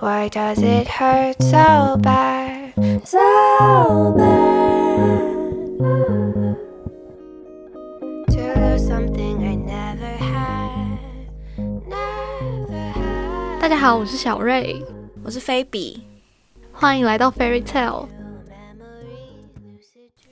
Why does it hurt so bad? So bad. To lose something I never had. Never had. 大家好，我是小瑞，我是菲比。欢迎来到 Fairy Tale。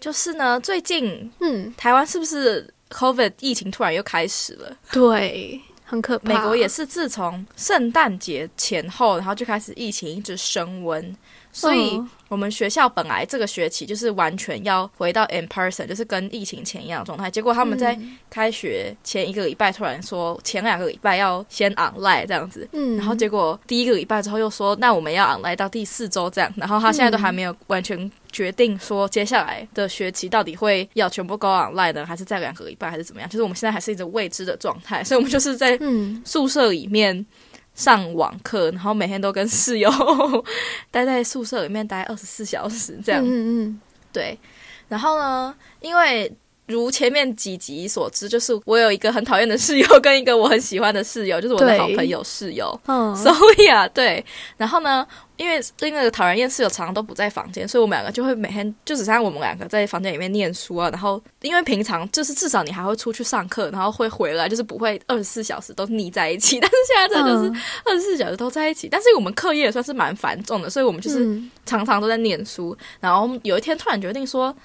就是呢，最近嗯，台湾是不是 COVID 疫情突然又开始了？对， 很可怕。美国也是自从圣诞节前后，然后就开始疫情一直升温，所以嗯我们学校本来这个学期就是完全要回到 in person，就是跟疫情前一样的状态。结果他们在嗯开学前一个礼拜突然说，前两个礼拜要先 online 这样子，嗯，然后结果第一个礼拜之后又说，那我们要 online 到第四周这样，然后他现在都还没有完全决定说接下来的学期到底会要全部 go online 呢，还是在两个礼拜，还是怎么样？就是我们现在还是一直未知的状态，所以我们就是在嗯宿舍里面上网课，然后每天都跟室友 待在宿舍里面待二十四小时这样。嗯嗯对，然后呢，因为如前面几集所知，就是我有一个很讨厌的室友，跟一个我很喜欢的室友，就是我的好朋友室友。嗯，所以啊，对，然后呢，因为另外一个讨人厌室友常常都不在房间，所以我们两个就会每天就只剩下我们两个在房间里面念书啊。然后因为平常就是至少你还会出去上课，然后会回来，就是不会二十四小时都腻在一起。但是现在这就是嗯二十四小时都在一起，但是我们课业也算是蛮繁重的，所以我们就是嗯常常都在念书。然后有一天突然决定说，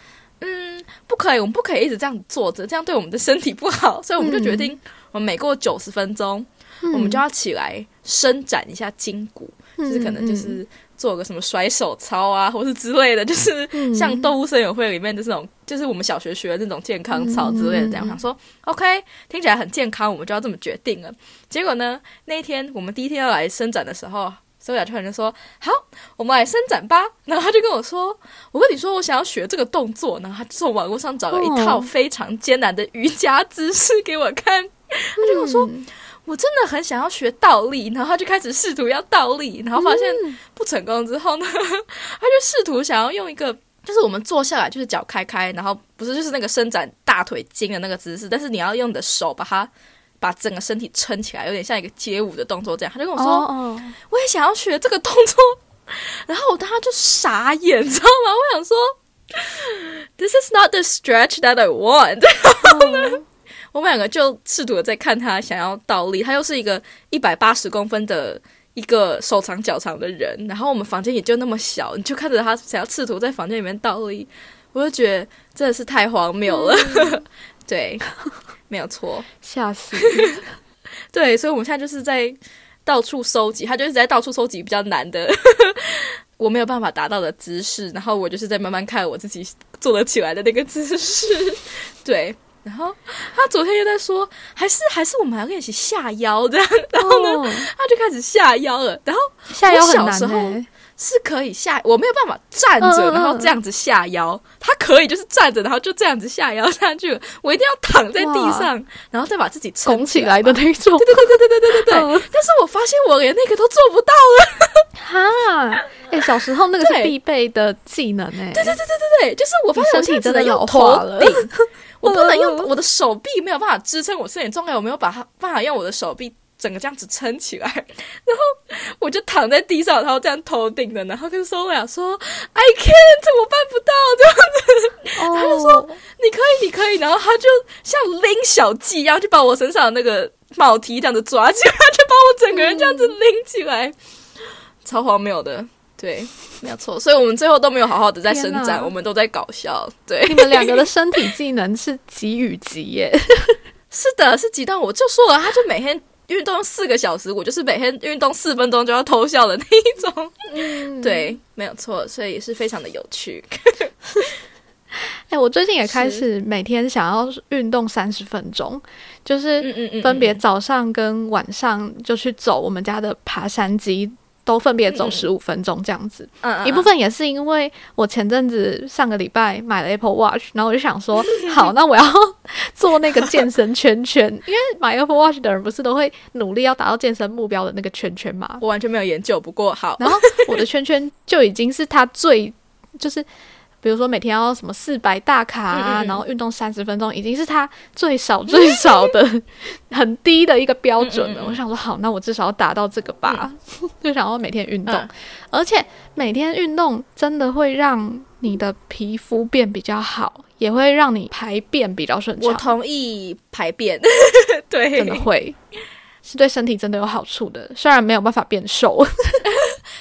嗯，不可以，我们不可以一直这样坐着，这样对我们的身体不好。所以我们就决定，我们每过九十分钟，嗯我们就要起来伸展一下筋骨，就是可能就嗯是做个什么甩手操啊，或是之类的，就是嗯像动物森友会里面的这种，就是我们小学学的那种健康操之类的。这样想说，OK，听起来很健康，我们就要这么决定了。结果呢，那一天我们第一天要来伸展的时候。周雅突然就说：“好，我们来伸展吧。”然后他就跟我说：“我跟你说，我想要学这个动作。”然后他从网络上找了一套哦非常艰难的瑜伽姿势给我看。他就跟我说：“嗯我真的很想要学倒立，然后他就开始试图要倒立，然后发现不成功之后呢，他就试图想要用一个，就是我们坐下来，就是脚开开，然后不是就是那个伸展大腿筋的那个姿势，但是你要用你的手把它把整个身体撑起来，有点像一个街舞的动作这样。他就跟我说，哦哦，我也想要学这个动作，然后我当时就傻眼，你知道吗？我想说，This is not the stretch that I want。然后呢我们两个就试图的在看他想要倒立，他又是一个一百八十公分的一个手长脚长的人，然后我们房间也就那么小，你就看着他想要试图在房间里面倒立，我就觉得真的是太荒谬了。对，没有错，吓死！对，所以我们现在就是在到处收集，他就是在到处收集比较难的。我没有办法达到的姿势，然后我就是在慢慢看我自己做得起来的那个姿势，对。然后他昨天又在说，还是还是我们要练习下腰这样，然后呢，哦他就开始下腰了。然后下腰很难呢。是可以下，我没有办法站着，然后这样子下腰。他可以就是站着，然后就这样子下腰下去了。我一定要躺在地上，然后再把自己撑拱起来的那种，对对对对对对对对。嗯但是我发现我连那个都做不到了。哈，哎，小时候那个是必备的技能哎，对对对对对对，就是我发现我你身体现在只能用真的老头化了顶，我不能用嗯我的手臂，没有办法支撑我身体重量，我没有把它办法用我的手臂。整个这样子撑起来，然后我就躺在地上，然后这样头顶的，然后跟 Sola 说 “I can't”，我办不到这样子。他就说你可以，你可以，然后他就像拎小鸡一样，就把我身上的那个帽提这样子抓起来，就把我整个人这样子拎起来，超荒谬的。对，没有错，所以我们最后都没有好好的在伸展，我们都在搞笑。对，你们两个的身体技能是极与极耶，是的，是极到。我就说了，他就每天运动四个小时，我就是每天运动四分钟就要偷笑的那一种。嗯，对，没有错，所以也是非常的有趣。哎、我最近也开始每天想要运动三十分钟，就是分别早上跟晚上就去走我们家的爬山机，都分别走十五分钟这样子。一部分也是因为我前阵子上个礼拜买了 Apple Watch，然后我就想说，好，那我要做那个健身圈圈，因为买 Apple Watch 的人不是都会努力要达到健身目标的那个圈圈嘛？我完全没有研究，不过好，然后我的圈圈就已经是它最就是比如说每天要什么四百大卡啊，嗯嗯嗯。然后运动三十分钟，已经是他最少最少的 很低的一个标准了。我想说，好，那我至少要达到这个吧，就想要每天运动，嗯。而且每天运动真的会让你的皮肤变比较好，也会让你排便比较顺畅。我同意排便，对，真的会。是对身体真的有好处的，虽然没有办法变瘦，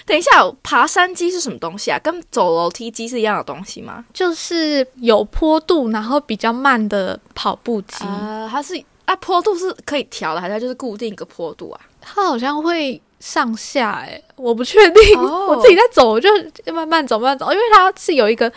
等一下，爬山机是什么东西啊？跟走楼梯机是一样的东西吗？就是有坡度，然后比较慢的跑步机，呃，它是啊，坡度是可以调的，还是它就是固定一个坡度啊？它好像会上下、欸，我不确定。哦我自己在走，我就慢慢走，慢慢走，因为它是有一个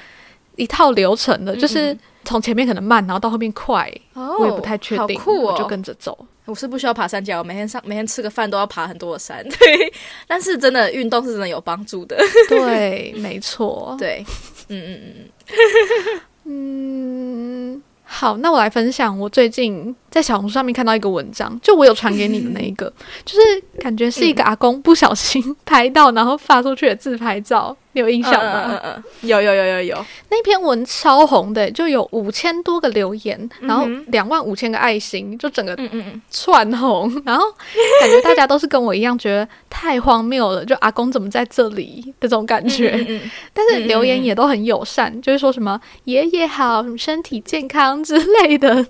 一套流程的，就是从前面可能慢，然后到后面快，哦我也不太确定，好酷哦！我就跟着走。我是不需要爬山脚，我每天上每天吃个饭都要爬很多的山，对。但是真的运动是真的有帮助的，对，没错。对，嗯嗯嗯 嗯，好，那我来分享我最近在小红书上面看到一个文章，就我有传给你的那一个，就是感觉是一个阿公不小心拍到，然后发出去的自拍照，你有印嗯，象吗？嗯嗯嗯嗯，有有有有有，那篇文超红的，就有五千多个留言，然后两万五千个爱心，就整个嗯嗯嗯，窜红，然后感觉大家都是跟我一样觉得太荒谬了，就阿公怎么在这里的这种感觉。但是留言也都很友善，就是说什么爷爷好，什么身体健康之类的。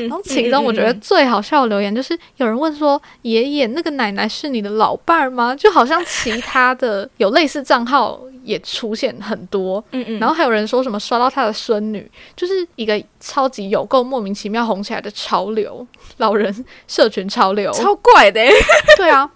然后其中我觉得最好笑的留言就是有人问说：“爷爷，那个奶奶是你的老伴儿吗？”就好像其他的有类似账号也出现很多。嗯嗯，然后还有人说什么刷到他的孙女，就是一个超级有够莫名其妙红起来的潮流，老人社群潮流。超怪的欸，对啊，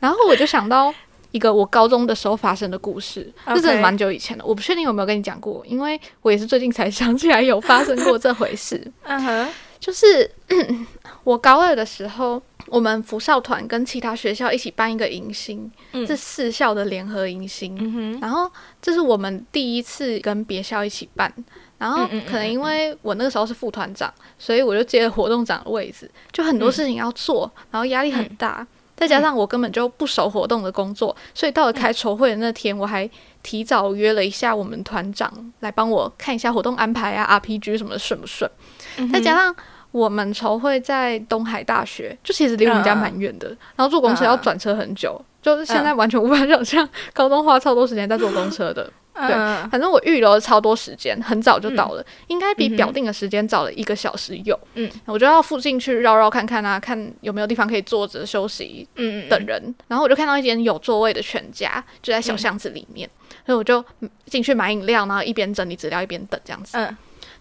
然后我就想到一个我高中的时候发生的故事，这真的蛮久以前的，我不确定有没有跟你讲过，因为我也是最近才想起来有发生过这回事。嗯哼，就是 我高二的时候，我们福少团跟其他学校一起办一个迎新，嗯是四校的联合迎新。嗯，然后这是我们第一次跟别校一起办，然后可能因为我那个时候是副团长，所以我就接了活动长的位置，就很多事情要做，然后压力很大。再加上我根本就不熟活动的工作，所以到了开筹会的那天，我还提早约了一下我们团长来帮我看一下活动安排啊、RPG 什么的顺不顺。嗯再加上我们筹会在东海大学，就其实离我们家蛮远的，然后坐公车要转车很久，就是现在完全无法想象高中花超多时间在坐公车的。对嗯反正我预留了超多时间，很早就到了，应该比表定的时间早了一个小时有。嗯，我就要附近去绕绕看看啊，看有没有地方可以坐着休息嗯嗯，等人。然后我就看到一间有座位的全家，就在小巷子里面，所以我就嗯进去买饮料，然后一边整理资料一边等这样子。嗯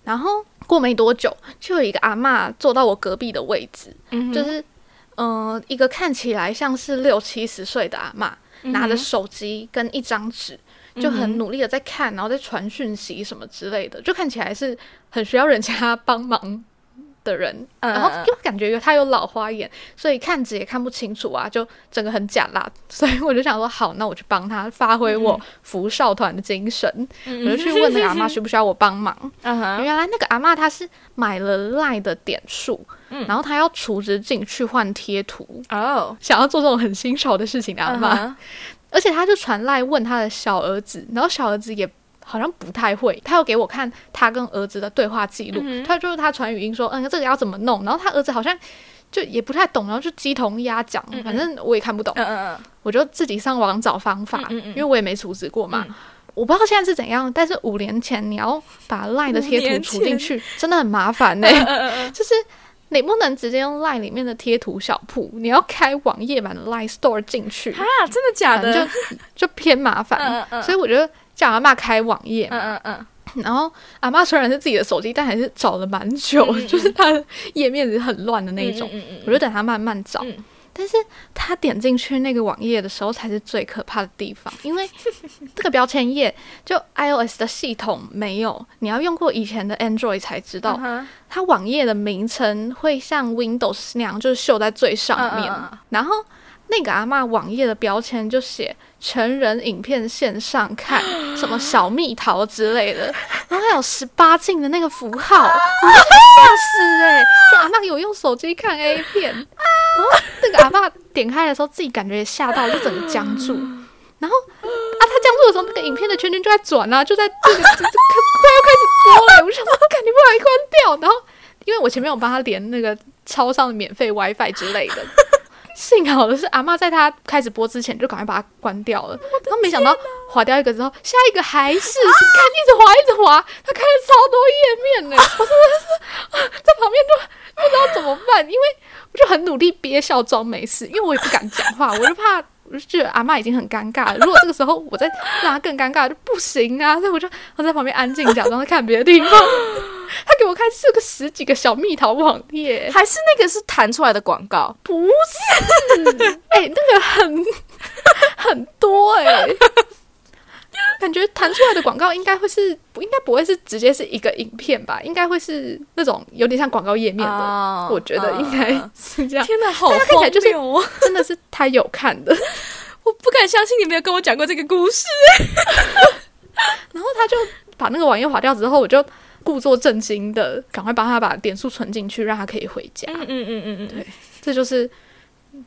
然后过没多久，就有一个阿嬷坐到我隔壁的位置，嗯，就是嗯、呃一个看起来像是六七十岁的阿嬷，拿着手机跟一张纸，就很努力的在看，然后在传讯息什么之类的，就看起来是很需要人家帮忙的人。嗯然后又感觉他有老花眼，所以看纸也看不清楚啊，就整个很假啦。所以我就想说，好，那我去帮他发挥我福少团的精神，我就去问那个阿妈需不需要我帮忙。原来那个阿妈她是买了赖的点数，然后她要储值进去换贴图，哦，想要做这种很新潮的事情的阿嬷。嗯哼而且她就传赖问她的小儿子，然后小儿子也好像不太会，他又给我看他跟儿子的对话记录，嗯他就是他传语音说，嗯，这个要怎么弄，然后他儿子好像就也不太懂，然后就鸡同鸭讲，反正我也看不懂，嗯嗯我就自己上网找方法，嗯嗯嗯。因为我也没处置过嘛。嗯。我不知道现在是怎样，但是五年前你要把 LINE 的贴图五年储进去，真的很麻烦呢、嗯，就是你不能直接用 LINE 里面的贴图小铺，你要开网页版的 LINE Store 进去，啊，真的假的？就就偏麻烦。嗯嗯嗯所以我就叫阿妈开网页嘛，嗯嗯嗯，然后阿妈虽然是自己的手机，但还是找了蛮久，就是她的页面是很乱的那一种。嗯嗯我就等她慢慢找。嗯但是他点进去那个网页的时候，才是最可怕的地方，因为 这个标签页就 iOS 的系统没有，你要用过以前的 Android 才知道，嗯它网页的名称会像 Windows 那样，就是秀在最上面。然后那个阿嬷网页的标签就写成人影片线上看，什么小蜜桃之类的，然后还有十八禁的那个符号，我吓死哎、就阿嬷有用手机看 A 片，然后 那个阿爸点开的时候，自己感觉也吓到，就整个僵住。然后啊，他僵住的时候，那个影片的圈圈就在转啊，就在这个 就就快快要开始播了。我想说，赶紧把它关掉。然后因为我前面有帮他连那个超上的免费 WiFi 之类的，幸好的是阿嬷在他开始播之前就赶快把它关掉了。然后没想到划掉一个之后，下一个还是 看一直划一直划，他开了超多页面呢。我真的是啊 在旁边就不知道怎么办，因为我就很努力憋笑装没事，因为我也不敢讲话，我就怕。我就觉得阿嬷已经很尴尬了，如果这个时候我再让她更尴尬就不行啊，所以我就我在旁边安静假装在看别的地方。他给我看是个十几个小蜜桃网页，还是那个是弹出来的广告？不是，哎、那个很很多哎、感觉弹出来的广告应该会是不应该不会是直接是一个影片吧？应该会是那种有点像广告页面的，哦我觉得应该嗯是这样。天哪，好看就是！真的是他有看的，我不敢相信你没有跟我讲过这个故事。然后他就把那个网页划掉之后，我就故作震惊的赶快帮他把点数存进去，让他可以回家。嗯嗯嗯嗯嗯，对这就是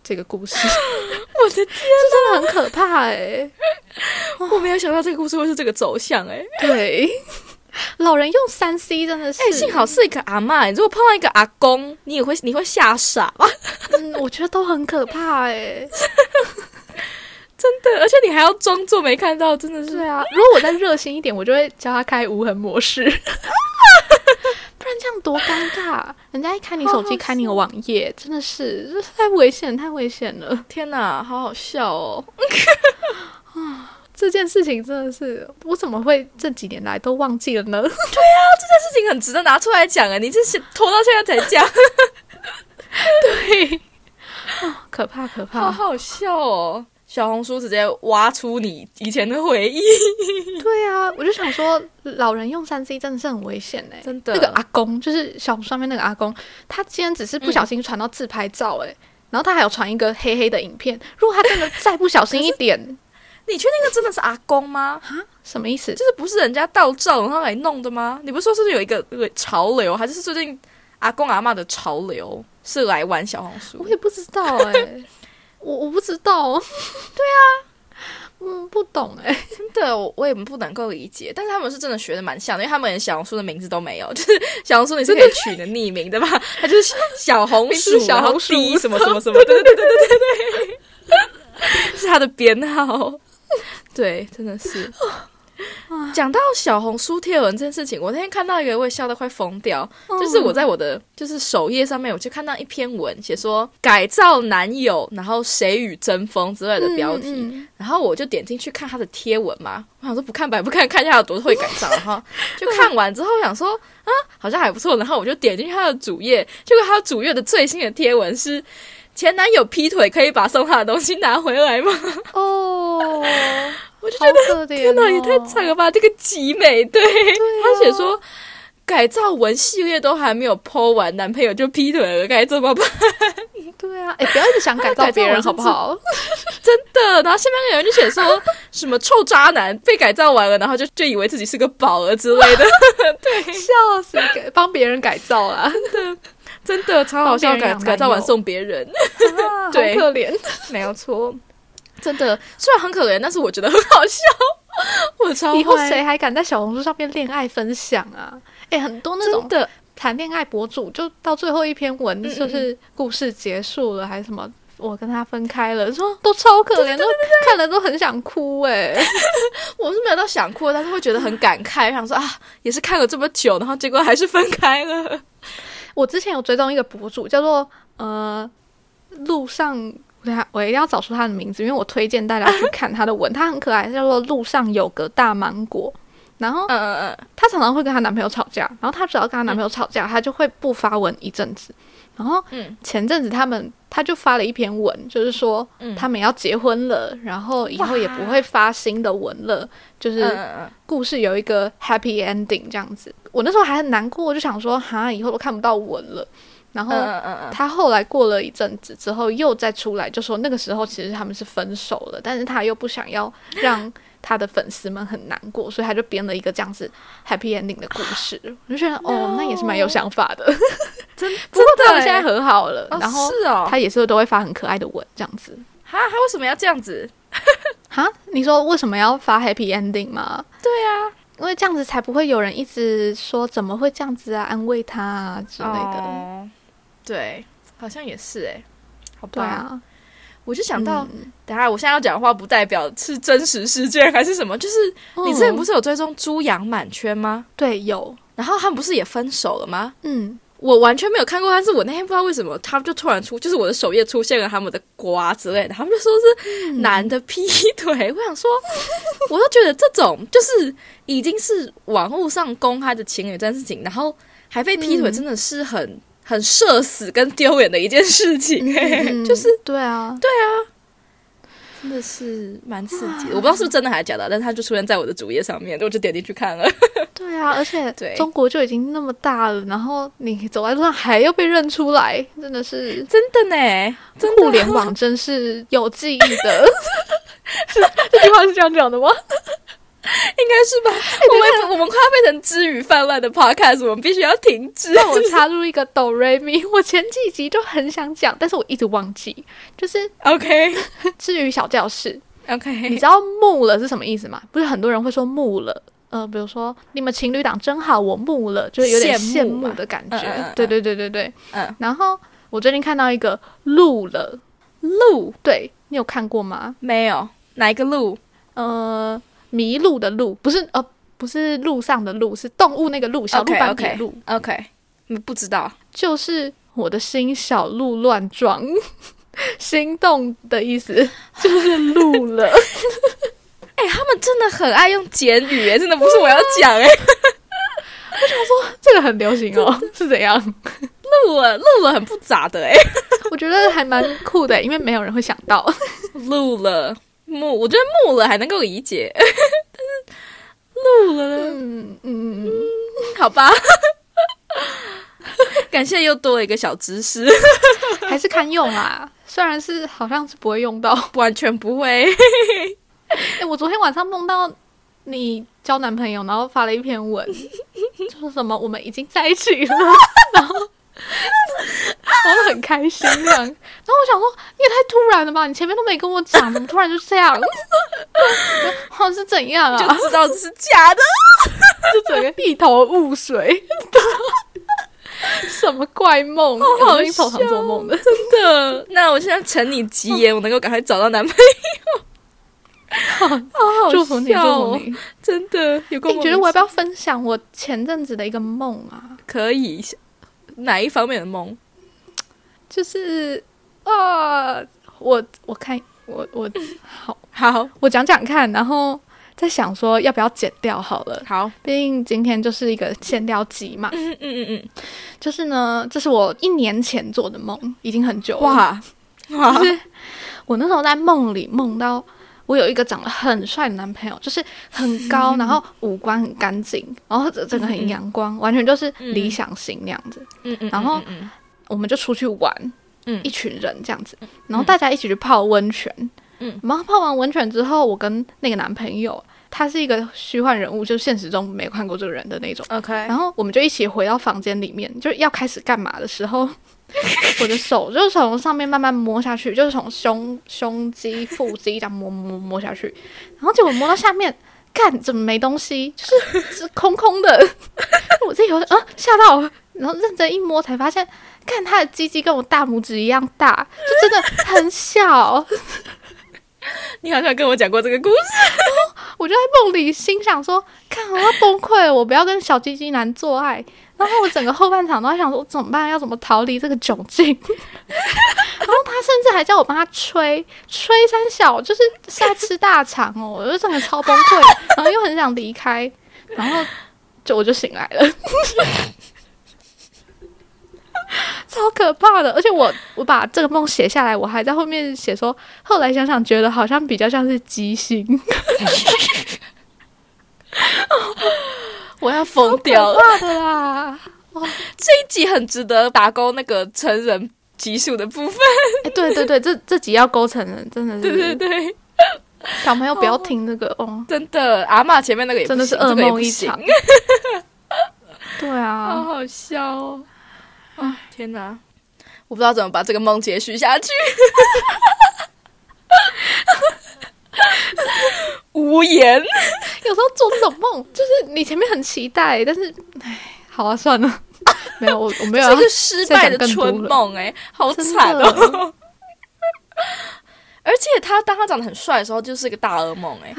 这个故事，我的天，这真的很可怕哎、我没有想到这个故事会是这个走向哎、对，老人用三 C 真的是，哎、幸好是一个阿嬷，如果碰到一个阿公，你也会你会吓傻吧？嗯，我觉得都很可怕哎、真的，而且你还要装作没看到，真的是。对啊，如果我再热心一点，我就会教他开无痕模式，不 然这样多尴尬。人家一开你手机，开你的网页，真的是这太危险，太危险了。天哪，好好笑哦！这件事情真的是，我怎么会这几年来都忘记了呢？对啊这件事情很值得拿出来讲啊！你这是拖到现在才讲，对，哦，可怕可怕。好好笑哦！小红书直接挖出你以前的回忆，对啊，我就想说，老人用三 C 真的是很危险哎、真的那个阿公就是小红书上面那个阿公，他竟然只是不小心传到自拍照哎、然后他还有传一个黑黑的影片。如果他真的再不小心一点，你确定那个真的是阿公吗？什么意思？就是不是人家盗照然后来弄的吗？你不是说是不是有一个那个潮流，还是最近阿公阿嬷的潮流是来玩小红书我？也不知道哎、我我不知道。对啊，嗯，不懂哎、真的，我我也不能够理解。但是他们是真的学的蛮像的，因为他们连小红书的名字都没有，就是小红书你是可以取的匿名的吧？他就是小红名薯，字是小红薯然后 D 什么什么什么，对对对对对对对，是他的编号。对，真的是。讲到小红书贴文这件事情，我那天看到一个，我也笑得快疯掉。就是我在我的就是首页上面，我就看到一篇文，写说改造男友，然后谁与争锋之类的标题，嗯嗯然后我就点进去看他的贴文嘛，我想说不看白不看，看一下有多会改造，然 后就看完之后想说啊，好像还不错，然后我就点进去他的主页，结果他主页的最新的贴文是。前男友劈腿，可以把送他的东西拿回来吗？哦，我就好可怜、哦，天哪，也太惨了吧！这个集美，对,、他写说改造文系列都还没有剖完，男朋友就劈腿了，该怎么办？对啊，哎、不要一直想改造别人好不好？真的。然后下面有人就写说什么臭渣男被改造完了，然后就就以为自己是个宝儿之类的，对笑死，给帮别人改造啊，真的超好笑。改造完送别人，啊对好可怜。没有错。真的，虽然很可怜，但是我觉得很好笑。我超以后谁还敢在小红书上面恋爱分享啊？哎、很多那种的谈恋爱博主，就到最后一篇文嗯就是故事结束了，还是什么？我跟他分开了，说都超可怜，都看了都很想哭哎、我是没有到想哭，但是会觉得很感慨，想说啊，也是看了这么久，然后结果还是分开了。我之前有追踪一个博主，叫做呃路上，我一定要找出他的名字，因为我推荐大家去看他的文，他很可爱，叫做路上有个大芒果。然后嗯嗯嗯，她常常会跟她男朋友吵架，然后她只要跟她男朋友吵架，她就会不发文一阵子。然后嗯前阵子他们她就发了一篇文，就是说嗯他们要结婚了，然后以后也不会发新的文了，就是故事有一个 happy ending 这样子。我那时候还很难过，我就想说，哈，以后都看不到文了。然后他后来过了一阵子之后，又再出来就说那个时候其实他们是分手了，但是他又不想要让他的粉丝们很难过，所以他就编了一个这样子 happy ending 的 故事。我就觉得哦，那也是蛮有想法的。真不过他们现在欸和好了，哦然后是哦，他也是都会发很可爱的吻这样子。哈，他为什么要这样子？哈，你说为什么要发 happy ending 吗？对啊，因为这样子才不会有人一直说怎么会这样子啊，安慰他啊之类的。哦对，好像也是哎、好吧，啊，我就想到，嗯。等下我现在要讲的话不代表是真实事件还是什么，就是你之前不是、有追踪猪羊满圈吗？对有。然后他们不是也分手了吗？嗯。我完全没有看过，但是我那天不知道为什么，他们就突然出，就是我的首页出现了他们的瓜之类的，他们就说是男的劈腿。我想说，我都觉得这种就是已经是网络上公开的情侣这件事情，然后还被劈腿，嗯。真的是很、很社死跟丢脸的一件事情、欸，嗯 就是对啊，对啊真的是蛮刺激的。我不知道是不是真的还是假的，但是它就出现在我的主页上面，我就点进去看了。对啊，而且对中国就已经那么大了，然后你走在路上还要被认出来，真的是真的呢，真的互联网真是有记忆的。是 这句话是这样讲的吗？应该是吧？我们我们快要变成知语泛滥的 podcast，我们必须要停止。让我插入一个哆瑞咪，我前几集就很想讲，但是我一直忘记。就是 OK 至于小教室，OK，你知道“木了”是什么意思吗？不是很多人会说“木了”，呃，比如说你们情侣档真好，我木了，就是有点羡羡慕的感觉。嗯嗯嗯对对对对对。嗯，然后我最近看到一个“路了路”，对你有看过吗？没有哪一个路？呃，迷路的路，不是呃，不是路上的路，是动物那个路，小鹿斑比路。OK，嗯不知道。就是我的心小鹿乱撞，心动的意思就是路了。哎、他们真的很爱用简语，哎，真的不是我要讲，哎，这个很流行哦，是怎样？路了，路了很不杂的，哎，我觉得还蛮酷的，因为没有人会想到。路了木，我觉得木了还能够理解，但是录了，嗯嗯嗯嗯，好吧。感谢又多了一个小知识，还是看用啊。虽然是好像是不会用到。完全不会。哎，我昨天晚上梦到你交男朋友，然后发了一篇文，就说什么我们已经在一起了，然后 然后很开心这样。然后我想说，你也太突然了吧？你前面都没跟我讲，怎么突然就这样？好是怎样啊？就知道这是假的。就整个一头雾水。什么怪梦？好我最近超常做梦的。真的。那我现在承你吉言，我能够赶快找到男朋友。好好祝福你，笑祝哦福你。真的有够你觉得我要不要要分享我前阵子的一个梦啊？可以？哪一方面的梦？就是啊，我我看我我 好，好我讲讲看，然后在想说要不要剪掉好了。好，毕竟今天就是一个闲聊集嘛。嗯嗯嗯嗯，就是呢，这是我一年前做的梦，已经很久了。哇哇就，是我那时候在梦里梦到我有一个长得很帅的男朋友，就是很高，然后五官很干净，然后整整个很阳光，完全就是理想型那样子。嗯。嗯，然后嗯我们就出去玩，嗯。一群人这样子，然后大家一起去泡温泉。嗯，然后泡完温泉之后，我跟那个男朋友，他是一个虚幻人物，就是现实中没有看过这个人的那种。OK，然后我们就一起回到房间里面，就是要开始干嘛的时候，我的手就从上面慢慢摸下去，就是从胸胸肌、腹肌这样摸摸摸下去，然后结果摸到下面，看怎么没东西，就是是空空的。我自己有啊吓到，然后认真一摸才发现，看他的鸡鸡跟我大拇指一样大，就真的很小。你好像跟我讲过这个故事。我就在梦里心想说，看我要崩溃了，我不要跟小鸡鸡男做爱。然后我整个后半场都在想说，怎么办？要怎么逃离这个窘境？然后他甚至还叫我帮他吹吹三小，就是是在吃大肠哦，我就整个超崩溃，然后又很想离开，然后就我就醒来了。超可怕的，而且我我把这个梦写下来，我还在后面写说，后来想想觉得好像比较像是畸形，我要疯掉了！啦！这一集很值得打勾那个成人集数的部分。哎、对对对，这这集要勾成人，真的是对对对，小朋友不要听那个哦，真的，阿嬷前面那个也真的是噩梦一场。对啊好啊，好笑哦！啊，天哪，我不知道怎么把这个梦接续下去。无言。有时候做这种梦，就是你前面很期待，但是，唉，好啊，算了，没有，我我没有这是失败的春梦、哎，好惨真哦！而且他当他长得很帅的时候，就是一个大噩梦、哎，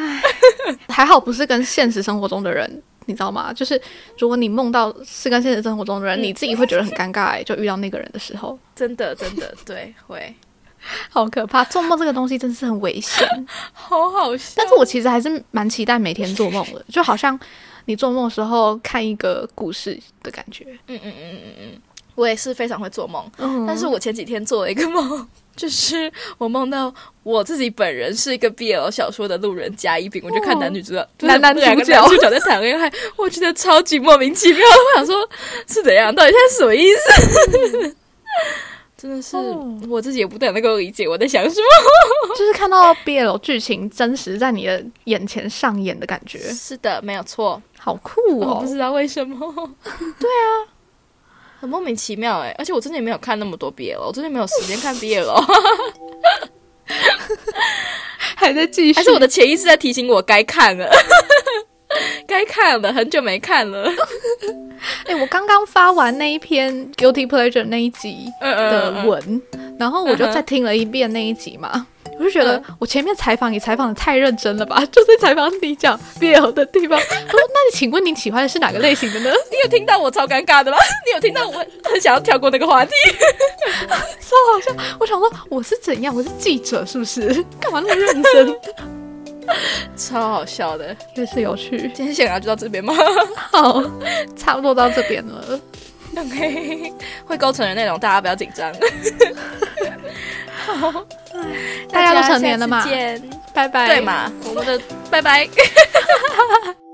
还好不是跟现实生活中的人，你知道吗？就是如果你梦到是跟现实生活中的人，嗯你自己会觉得很尴尬、欸，就遇到那个人的时候，真的真的对，会 好可怕。做梦这个东西真是很危险，好好笑。但是我其实还是蛮期待每天做梦的，就好像你做梦的时候看一个故事的感觉。嗯嗯嗯嗯嗯嗯，我也是非常会做梦。嗯但是我前几天做了一个梦，就是我梦到我自己本人是一个 BL 小说的路人甲乙丙，我就看男女主角，就是男男两个主角男主角在谈恋爱，我觉得超级莫名其妙。我想说，是怎样？到底现在是什么意思？真的是哦我自己也不太能够理解我在想什么。就是看到 BL 剧情真实在你的眼前上演的感觉，是的，没有错。好酷哦！我不知道为什么。对啊，很莫名其妙哎！而且我真的也没有看那么多 BL，我真的没有时间看 BL。还在继续，还是我的潜意识在提醒我该看了，该看了，很久没看了。哎、我刚刚发完那一篇 guilty pleasure 那一集嗯的嗯文，然后我就再听了一遍那一集嘛，我就觉得嗯我前面采访你采访的太认真了吧，就是采访你讲 BL 的地方。我说，那你请问你喜欢的是哪个类型的呢？你有听到我超尴尬的吗？你有听到我很想要跳过那个话题？超好笑！我想说我是怎样，我是记者是不是？干嘛那么认真？超好笑的。也是有趣。今天闲聊就到这边吗好，差不多到这边了。？OK，会构成的内容大家不要紧张。好，大家都成年了嘛拜拜。对？嘛？我们的拜拜。